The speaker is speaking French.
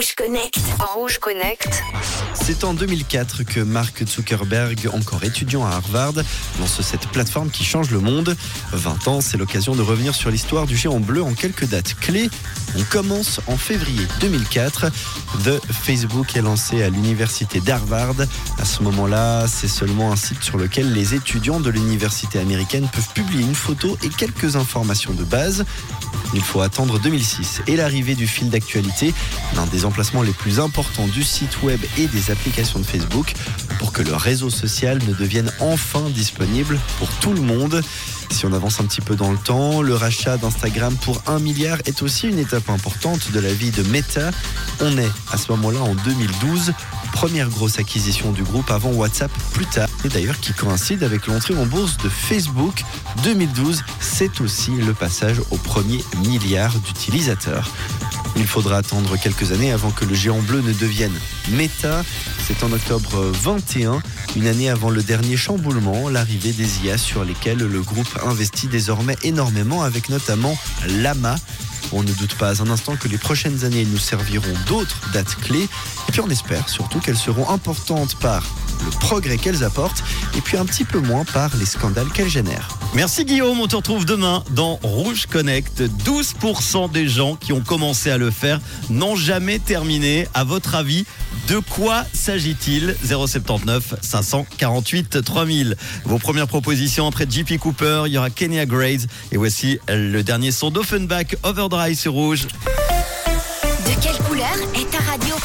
Connect. Rouge Connect. C'est en 2004 que Mark Zuckerberg, encore étudiant à Harvard, lance cette plateforme qui change le monde. 20 ans, c'est l'occasion de revenir sur l'histoire du géant bleu en quelques dates clés. On commence en février 2004. The Facebook est lancé à l'université d'Harvard. À ce moment-là, c'est seulement un site sur lequel les étudiants de l'université américaine peuvent publier une photo et quelques informations de base. Il faut attendre 2006 et l'arrivée du fil d'actualité, l'un des les plus importants du site web et des applications de Facebook, pour que le réseau social ne devienne enfin disponible pour tout le monde. Si on avance un petit peu dans le temps, le rachat d'Instagram pour 1 milliard est aussi une étape importante de la vie de Meta. On est à ce moment-là en 2012, première grosse acquisition du groupe avant WhatsApp plus tard, et d'ailleurs qui coïncide avec l'entrée en bourse de Facebook. 2012, c'est aussi le passage au premier milliard d'utilisateurs. Il faudra attendre quelques années avant que le géant bleu ne devienne Meta. C'est en octobre 21, une année avant le dernier chamboulement, l'arrivée des IA sur lesquels le groupe investit désormais énormément avec notamment Lama. On ne doute pas un instant que les prochaines années nous serviront d'autres dates clés. Et puis on espère surtout qu'elles seront importantes par le progrès qu'elles apportent et puis un petit peu moins par les scandales qu'elles génèrent. Merci Guillaume, on te retrouve demain dans Rouge Connect. 12% des gens qui ont commencé à le faire n'ont jamais terminé. À votre avis, de quoi s'agit-il? 079 548 3000. Vos premières propositions après JP Cooper, il y aura Kenya Graves et voici le dernier son d'Offenbach Overdrive sur Rouge. De quelle couleur est ta radio?